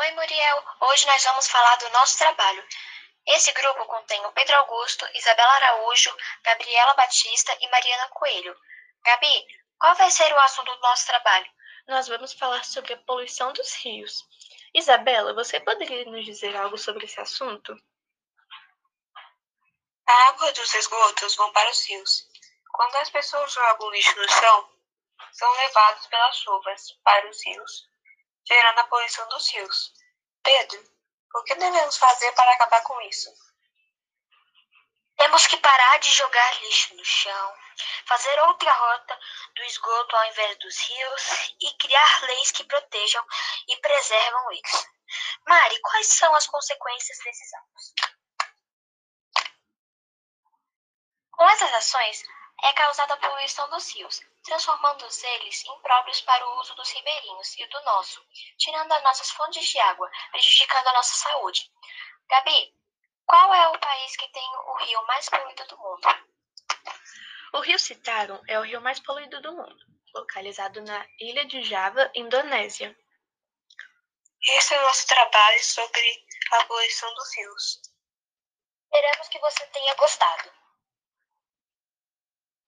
Oi, Muriel. Hoje nós vamos falar do nosso trabalho. Esse grupo contém o Pedro Augusto, Isabela Araújo, Gabriela Batista e Mariana Coelho. Gabi, qual vai ser o assunto do nosso trabalho? Nós vamos falar sobre a poluição dos rios. Isabela, você poderia nos dizer algo sobre esse assunto? A água dos esgotos vão para os rios. Quando as pessoas jogam lixo no chão, são levados pelas chuvas para os rios, gerando a poluição dos rios. Pedro, o que devemos fazer para acabar com isso? Temos que parar de jogar lixo no chão, fazer outra rota do esgoto ao invés dos rios e criar leis que protejam e preservam eles. Mari, quais são as consequências desses atos? Com essas ações, é causada a poluição dos rios, transformando eles impróprios para o uso dos ribeirinhos e do nosso, tirando as nossas fontes de água, prejudicando a nossa saúde. Gabi, qual é o país que tem o rio mais poluído do mundo? O rio Citarum é o rio mais poluído do mundo, localizado na ilha de Java, Indonésia. Esse é o nosso trabalho sobre a poluição dos rios. Esperamos que você tenha gostado.